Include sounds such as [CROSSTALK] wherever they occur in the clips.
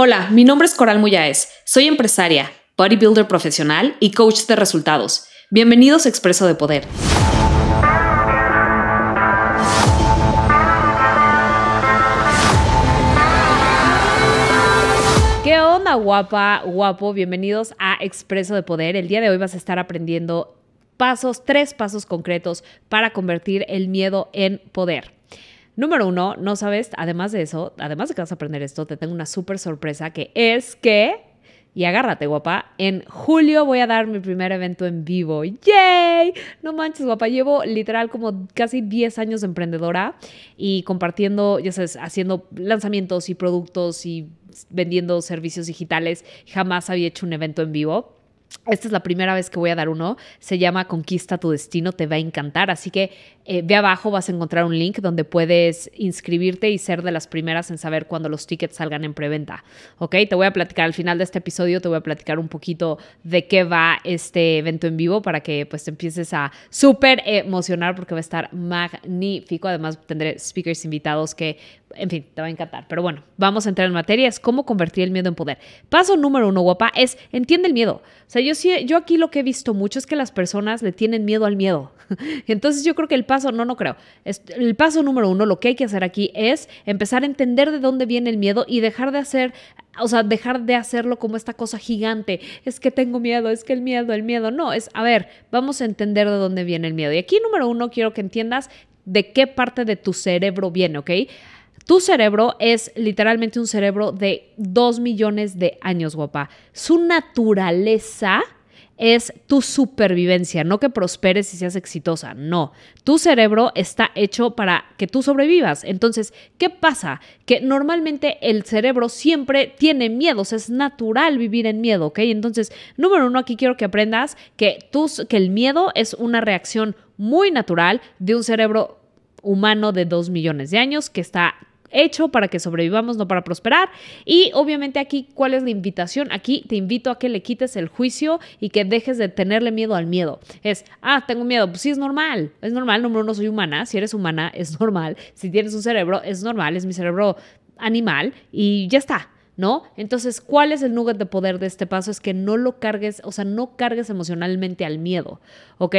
Hola, mi nombre es Coral Muyáez. Soy empresaria, bodybuilder profesional y coach de resultados. Bienvenidos a Expreso de Poder. ¿Qué onda, guapa, guapo? Bienvenidos a Expreso de Poder. El día de hoy vas a estar aprendiendo pasos, tres pasos concretos para convertir el miedo en poder. Número uno, no sabes, además de eso, además de que vas a aprender esto, te tengo una súper sorpresa que es que, y agárrate guapa, en julio voy a dar mi primer evento en vivo. ¡Yay! No manches guapa, llevo literal como casi 10 años de emprendedora y compartiendo, ya sabes, haciendo lanzamientos y productos y vendiendo servicios digitales. Jamás había hecho un evento en vivo. Esta es la primera vez que voy a dar uno. Se llama Conquista tu Destino. Te va a encantar. Así que eh, ve abajo, vas a encontrar un link donde puedes inscribirte y ser de las primeras en saber cuándo los tickets salgan en preventa. ¿Ok? Te voy a platicar al final de este episodio, te voy a platicar un poquito de qué va este evento en vivo para que pues te empieces a súper emocionar porque va a estar magnífico. Además, tendré speakers invitados que en fin, te va a encantar. Pero bueno, vamos a entrar en materia. Es cómo convertir el miedo en poder. Paso número uno, guapa, es entiende el miedo. O sea, yo, yo aquí lo que he visto mucho es que las personas le tienen miedo al miedo. [LAUGHS] Entonces yo creo que el paso, no, no creo. El paso número uno, lo que hay que hacer aquí es empezar a entender de dónde viene el miedo y dejar de hacer o sea, dejar de hacerlo como esta cosa gigante. Es que tengo miedo, es que el miedo, el miedo. No, es, a ver, vamos a entender de dónde viene el miedo. Y aquí, número uno, quiero que entiendas de qué parte de tu cerebro viene, ¿ok? Tu cerebro es literalmente un cerebro de dos millones de años, guapa. Su naturaleza es tu supervivencia, no que prosperes y seas exitosa, no. Tu cerebro está hecho para que tú sobrevivas. Entonces, ¿qué pasa? Que normalmente el cerebro siempre tiene miedos, es natural vivir en miedo, ¿ok? Entonces, número uno, aquí quiero que aprendas que, que el miedo es una reacción muy natural de un cerebro humano de dos millones de años que está hecho para que sobrevivamos, no para prosperar. Y obviamente aquí, ¿cuál es la invitación? Aquí te invito a que le quites el juicio y que dejes de tenerle miedo al miedo. Es, ah, tengo miedo. Pues sí, es normal. Es normal, número uno, soy humana. Si eres humana, [LAUGHS] es normal. Si tienes un cerebro, es normal. Es mi cerebro animal y ya está. ¿no? Entonces, ¿cuál es el nugget de poder de este paso? Es que no lo cargues, o sea, no cargues emocionalmente al miedo, ¿ok?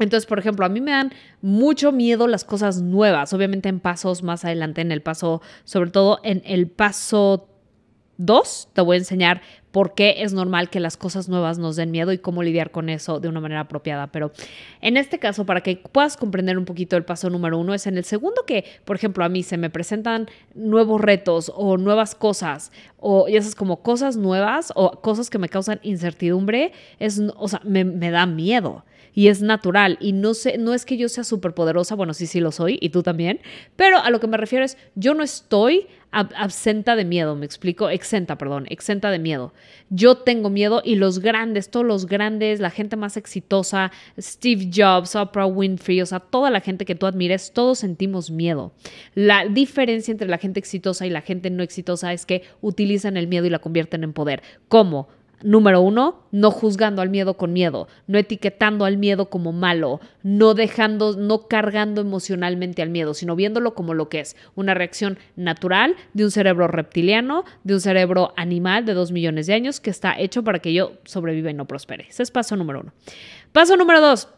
Entonces, por ejemplo, a mí me dan mucho miedo las cosas nuevas, obviamente en pasos más adelante, en el paso, sobre todo en el paso 2, te voy a enseñar por qué es normal que las cosas nuevas nos den miedo y cómo lidiar con eso de una manera apropiada. Pero en este caso, para que puedas comprender un poquito el paso número uno, es en el segundo que, por ejemplo, a mí se me presentan nuevos retos o nuevas cosas, o esas como cosas nuevas o cosas que me causan incertidumbre, es, o sea, me, me da miedo y es natural y no sé, no es que yo sea súper poderosa, bueno, sí, sí lo soy y tú también, pero a lo que me refiero es, yo no estoy absenta de miedo, me explico, exenta, perdón, exenta de miedo. Yo tengo miedo y los grandes, todos los grandes, la gente más exitosa, Steve Jobs, Oprah Winfrey, o sea, toda la gente que tú admires, todos sentimos miedo. La diferencia entre la gente exitosa y la gente no exitosa es que utilizan el miedo y la convierten en poder. ¿Cómo? Número uno, no juzgando al miedo con miedo, no etiquetando al miedo como malo, no dejando, no cargando emocionalmente al miedo, sino viéndolo como lo que es, una reacción natural de un cerebro reptiliano, de un cerebro animal de dos millones de años que está hecho para que yo sobreviva y no prospere. Ese es paso número uno. Paso número dos,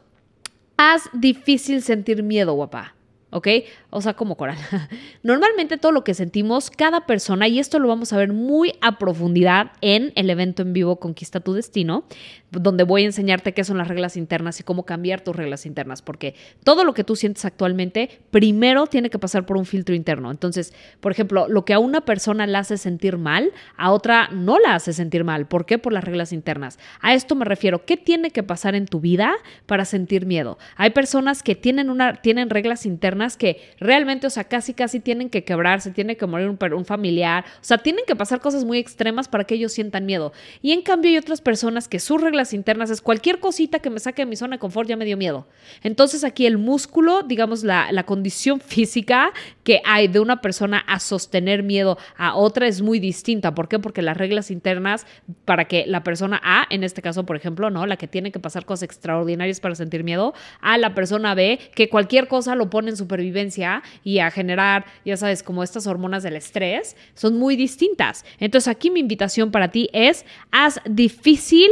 haz difícil sentir miedo, guapa. ¿Ok? O sea, como coral. [LAUGHS] Normalmente todo lo que sentimos, cada persona, y esto lo vamos a ver muy a profundidad en el evento en vivo Conquista tu Destino, donde voy a enseñarte qué son las reglas internas y cómo cambiar tus reglas internas, porque todo lo que tú sientes actualmente, primero tiene que pasar por un filtro interno. Entonces, por ejemplo, lo que a una persona la hace sentir mal, a otra no la hace sentir mal. ¿Por qué? Por las reglas internas. A esto me refiero, ¿qué tiene que pasar en tu vida para sentir miedo? Hay personas que tienen, una, tienen reglas internas que realmente, o sea, casi, casi tienen que quebrarse, tiene que morir un, un familiar, o sea, tienen que pasar cosas muy extremas para que ellos sientan miedo. Y en cambio hay otras personas que sus reglas internas es cualquier cosita que me saque de mi zona de confort ya me dio miedo. Entonces aquí el músculo, digamos, la, la condición [LAUGHS] física que hay de una persona a sostener miedo a otra es muy distinta. ¿Por qué? Porque las reglas internas para que la persona A, en este caso, por ejemplo, ¿no? La que tiene que pasar cosas extraordinarias para sentir miedo, a la persona B, que cualquier cosa lo pone en su supervivencia y a generar, ya sabes, como estas hormonas del estrés, son muy distintas. Entonces aquí mi invitación para ti es, haz difícil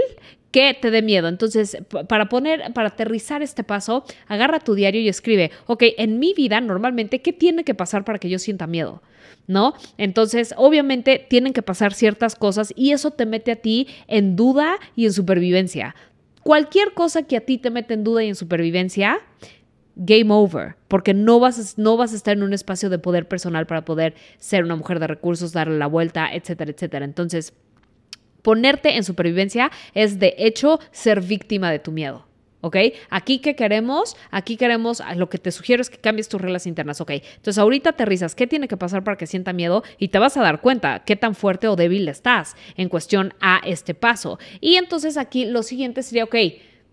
que te dé miedo. Entonces, para poner, para aterrizar este paso, agarra tu diario y escribe, ok, en mi vida normalmente, ¿qué tiene que pasar para que yo sienta miedo? ¿No? Entonces, obviamente tienen que pasar ciertas cosas y eso te mete a ti en duda y en supervivencia. Cualquier cosa que a ti te mete en duda y en supervivencia, game over, porque no vas, a, no vas a estar en un espacio de poder personal para poder ser una mujer de recursos, darle la vuelta, etcétera, etcétera. Entonces, ponerte en supervivencia es de hecho ser víctima de tu miedo. ¿Ok? Aquí que queremos, aquí queremos, lo que te sugiero es que cambies tus reglas internas, ¿ok? Entonces ahorita aterrizas, ¿qué tiene que pasar para que sienta miedo? Y te vas a dar cuenta qué tan fuerte o débil estás en cuestión a este paso. Y entonces aquí lo siguiente sería, ok,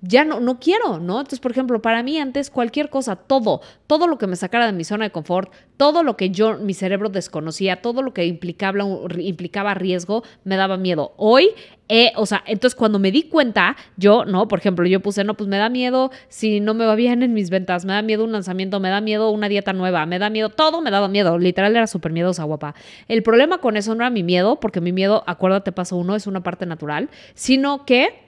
ya no, no quiero, ¿no? Entonces, por ejemplo, para mí antes cualquier cosa, todo, todo lo que me sacara de mi zona de confort, todo lo que yo, mi cerebro desconocía, todo lo que implicaba, implicaba riesgo, me daba miedo. Hoy, eh, o sea, entonces cuando me di cuenta, yo, ¿no? Por ejemplo, yo puse, no, pues me da miedo si no me va bien en mis ventas, me da miedo un lanzamiento, me da miedo una dieta nueva, me da miedo, todo me daba miedo, literal era súper miedosa, guapa. El problema con eso no era mi miedo, porque mi miedo, acuérdate, paso uno, es una parte natural, sino que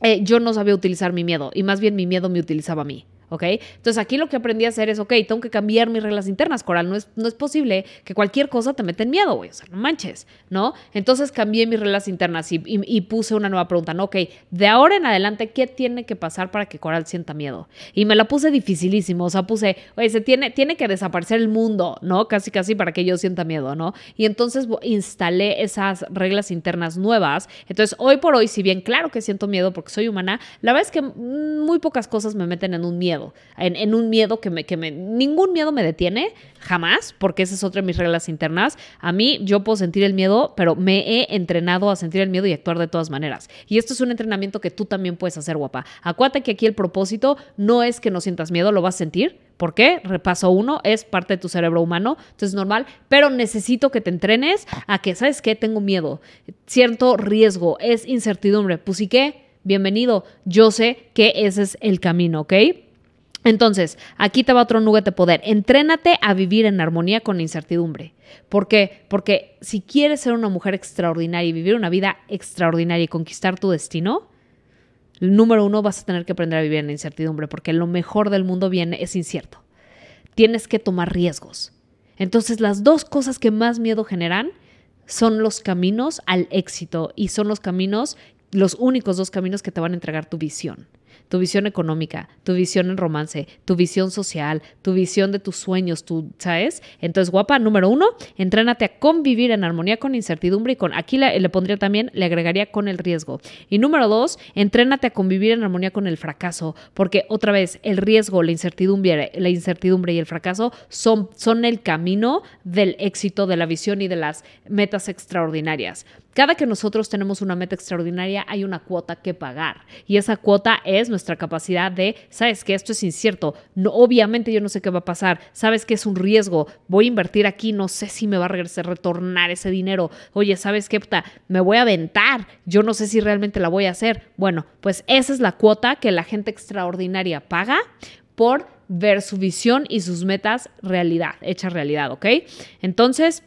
eh, yo no sabía utilizar mi miedo y más bien mi miedo me utilizaba a mí. ¿Ok? Entonces aquí lo que aprendí a hacer es, ok, tengo que cambiar mis reglas internas, Coral, no es, no es posible que cualquier cosa te meta en miedo, güey, o sea, no manches, ¿no? Entonces cambié mis reglas internas y, y, puse una nueva pregunta, ¿no? Ok, de ahora en adelante, ¿qué tiene que pasar para que Coral sienta miedo? Y me la puse dificilísimo, o sea, puse, oye, se tiene, tiene que desaparecer el mundo, ¿no? Casi, casi para que yo sienta miedo, ¿no? Y entonces instalé esas reglas internas nuevas. Entonces, hoy por hoy, si bien claro que siento miedo porque soy humana, la verdad es que muy pocas cosas me meten en un miedo en, un miedo que me, que ningún miedo me detiene, jamás, porque esa es otra de mis reglas internas. A mí yo puedo sentir el miedo, pero me he entrenado a sentir el miedo y actuar de todas maneras. Y esto es un entrenamiento que tú también puedes hacer, guapa. Acuérdate que aquí el propósito no es que no sientas miedo, lo vas a sentir, ¿Por qué? Repaso uno, es parte de tu cerebro humano, entonces es normal, pero necesito que te entrenes a que, ¿sabes qué? Tengo miedo, cierto riesgo, es incertidumbre. Pues ¿y qué? Bienvenido, yo sé que ese es el camino, ¿ok? Entonces, aquí te va otro nugget de poder. Entrénate a vivir en armonía con la incertidumbre. ¿Por qué? Porque si quieres ser una mujer extraordinaria y vivir una vida extraordinaria y conquistar tu destino, número uno vas a tener que aprender a vivir en la incertidumbre, porque lo mejor del mundo viene, es incierto. Tienes que tomar riesgos. Entonces, las dos cosas que más miedo generan son los caminos al éxito y son los caminos, los únicos dos caminos que te van a entregar tu visión tu visión económica, tu visión en romance, tu visión social, tu visión de tus sueños, ¿sabes? Entonces, guapa, número uno, entrénate a convivir en armonía con incertidumbre y con, aquí le, le pondría también, le agregaría con el riesgo. Y número dos, entrénate a convivir en armonía con el fracaso, porque otra vez, el riesgo, la incertidumbre, la incertidumbre y el fracaso son, son el camino del éxito, de la visión y de las metas extraordinarias. Cada que nosotros tenemos una meta extraordinaria, hay una cuota que pagar. Y esa cuota es nuestra capacidad de, sabes que esto es incierto, no, obviamente yo no sé qué va a pasar, sabes que es un riesgo, voy a invertir aquí, no sé si me va a regresar, retornar ese dinero, oye, sabes qué, me voy a aventar, yo no sé si realmente la voy a hacer. Bueno, pues esa es la cuota que la gente extraordinaria paga por ver su visión y sus metas realidad, hecha realidad, ¿ok? Entonces,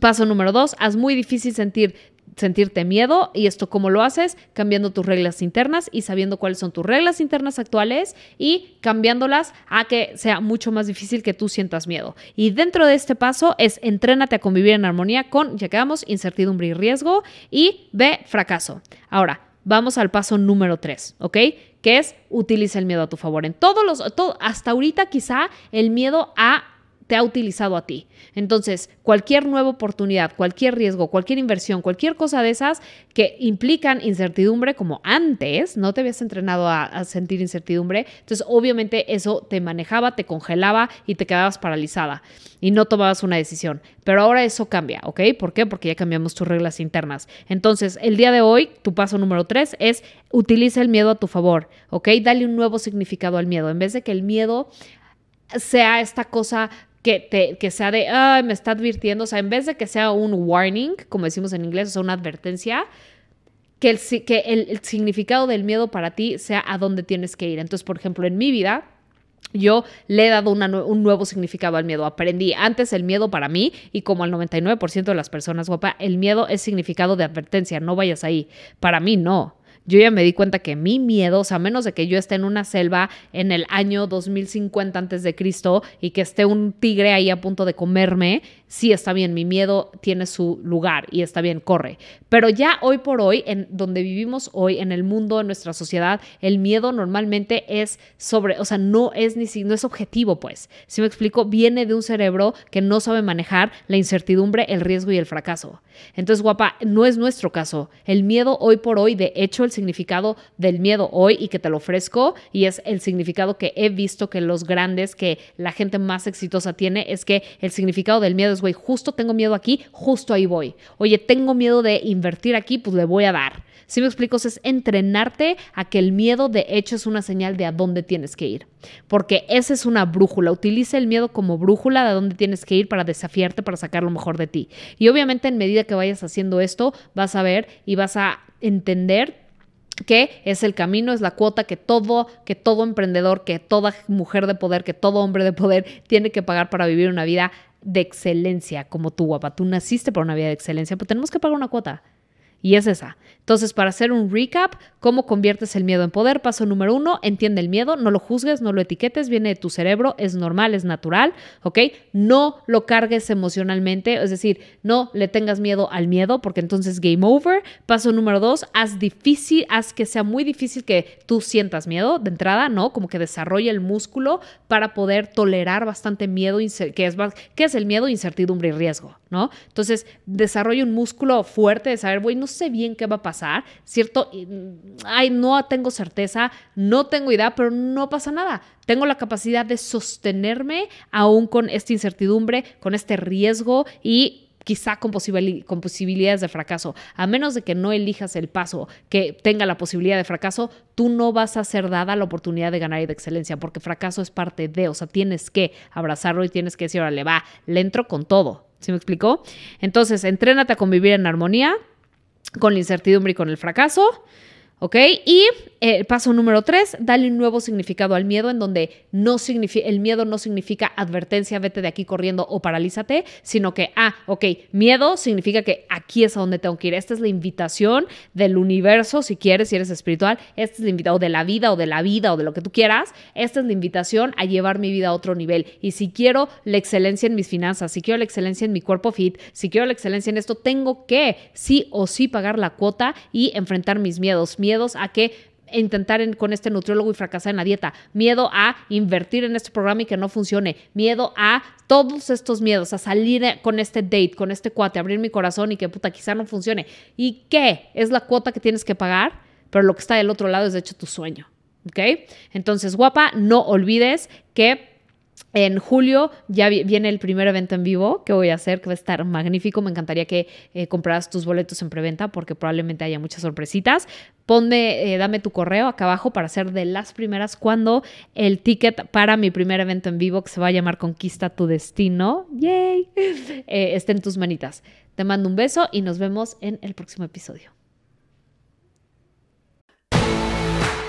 paso número dos, haz muy difícil sentir sentirte miedo y esto cómo lo haces cambiando tus reglas internas y sabiendo cuáles son tus reglas internas actuales y cambiándolas a que sea mucho más difícil que tú sientas miedo. Y dentro de este paso es entrénate a convivir en armonía con, ya quedamos, incertidumbre y riesgo y B, fracaso. Ahora, vamos al paso número 3, ¿ok? Que es utiliza el miedo a tu favor. En todos los, hasta ahorita quizá el miedo a te ha utilizado a ti. Entonces, cualquier nueva oportunidad, cualquier riesgo, cualquier inversión, cualquier cosa de esas que implican incertidumbre, como antes no te habías entrenado a, sentir incertidumbre, entonces obviamente eso te manejaba, te congelaba y te quedabas paralizada y no tomabas una decisión. Pero ahora eso cambia, ¿ok? ¿Por qué? Porque ya cambiamos tus reglas internas. Entonces, el día de hoy, tu paso número tres es utiliza el miedo a tu favor, ¿ok? Dale un nuevo significado al miedo. En vez de que el miedo sea esta cosa que, te, que sea de, me está advirtiendo, o sea, en vez de que sea un warning, como decimos en inglés, o sea, una advertencia, que el, que el, significado del miedo para ti sea a dónde tienes que ir. Entonces, por ejemplo, en mi vida, yo le he dado un nuevo significado al miedo. Aprendí antes el miedo para mí y como al 99% de las personas, guapa, el miedo es significado de advertencia, no vayas ahí. Para mí no yo ya me di cuenta que mi miedo, o sea, a menos de que yo esté en una selva en el año 2050 antes de Cristo y que esté un tigre ahí a punto de comerme, sí está bien, mi miedo tiene su lugar y está bien, corre. Pero ya hoy por hoy, en donde vivimos hoy, en el mundo, en nuestra sociedad, el miedo normalmente es sobre, o sea, no es ni no es objetivo, pues. Si me explico, viene de un cerebro que no sabe manejar la incertidumbre, el riesgo y el fracaso. Entonces, guapa, no es nuestro caso. El miedo hoy por hoy, de hecho, el significado del miedo hoy y que te lo ofrezco y es el significado que he visto que los grandes, que la gente más exitosa tiene, es que el significado del miedo güey, justo tengo miedo aquí, justo ahí voy. Oye, tengo miedo de invertir aquí, pues le voy a dar. Si me explico, es entrenarte a que el miedo de hecho es una señal de a dónde tienes que ir. Porque esa es una brújula. Utiliza el miedo como brújula de a dónde tienes que ir para desafiarte, para sacar lo mejor de ti. Y obviamente en medida que vayas haciendo esto, vas a ver y vas a entender que es el camino, es la cuota que todo, que todo emprendedor, que toda mujer de poder, que todo hombre de poder tiene que pagar para vivir una vida de excelencia como tú, guapa. Tú naciste para una vida de excelencia, pero tenemos que pagar una cuota. Y es esa. Entonces, para hacer un recap, ¿cómo conviertes el miedo en poder? Paso número uno, entiende el miedo, no lo juzgues, no lo etiquetes, viene de tu cerebro, es normal, es natural, ¿ok? No lo cargues emocionalmente, es decir, no le tengas miedo al miedo, porque entonces game over. Paso número dos, haz difícil, haz que sea muy difícil que tú sientas miedo de entrada, ¿no? Como que desarrolla el músculo para poder tolerar bastante miedo, que es, ¿qué es el miedo? Incertidumbre y riesgo, ¿no? Entonces, desarrolla un músculo fuerte de saber, voy, no sé bien qué va a pasar ¿cierto? Ay, no tengo certeza, no tengo idea, pero no pasa nada. Tengo la capacidad de sostenerme aún con esta incertidumbre, con este riesgo y quizá con, con, posibilidades de fracaso. A menos de que no elijas el paso que tenga la posibilidad de fracaso, tú no vas a ser dada la oportunidad de ganar y de excelencia, porque fracaso es parte de, o sea, tienes que abrazarlo y tienes que decir, órale, va, le entro con todo. ¿Sí me explicó? Entonces, entrénate a convivir en armonía con la incertidumbre y con el fracaso. ¿Ok? Y el eh, paso número tres, dale un nuevo significado al miedo en donde no el miedo no significa advertencia, vete de aquí corriendo o paralízate, sino que, ah, ok, miedo significa que aquí es a donde tengo que ir. Esta es la invitación del universo, si quieres, si eres espiritual, esta es la invitación de la vida o de la vida o de lo que tú quieras. Esta es la invitación a llevar mi vida a otro nivel. Y si quiero la excelencia en mis finanzas, si quiero la excelencia en mi cuerpo fit, si quiero la excelencia en esto, tengo que sí o sí pagar la cuota y enfrentar mis miedos miedos a que intentar con este nutriólogo y fracasar en la dieta, miedo a invertir en este programa y que no funcione, miedo a todos estos miedos, a salir con este date, con este cuate, abrir mi corazón y que puta quizá no funcione. ¿Y qué? Es la cuota que tienes que pagar, pero lo que está del otro lado es de hecho tu sueño. ¿Ok? Entonces, guapa, no olvides que en julio ya viene el primer evento en vivo que voy a hacer, que va a estar magnífico. Me encantaría que eh, compraras tus boletos en preventa porque probablemente haya muchas sorpresitas. Ponme, eh, dame tu correo acá abajo para ser de las primeras cuando el ticket para mi primer evento en vivo, que se va a llamar Conquista tu Destino, yay, [LAUGHS] eh, esté en tus manitas. Te mando un beso y nos vemos en el próximo episodio.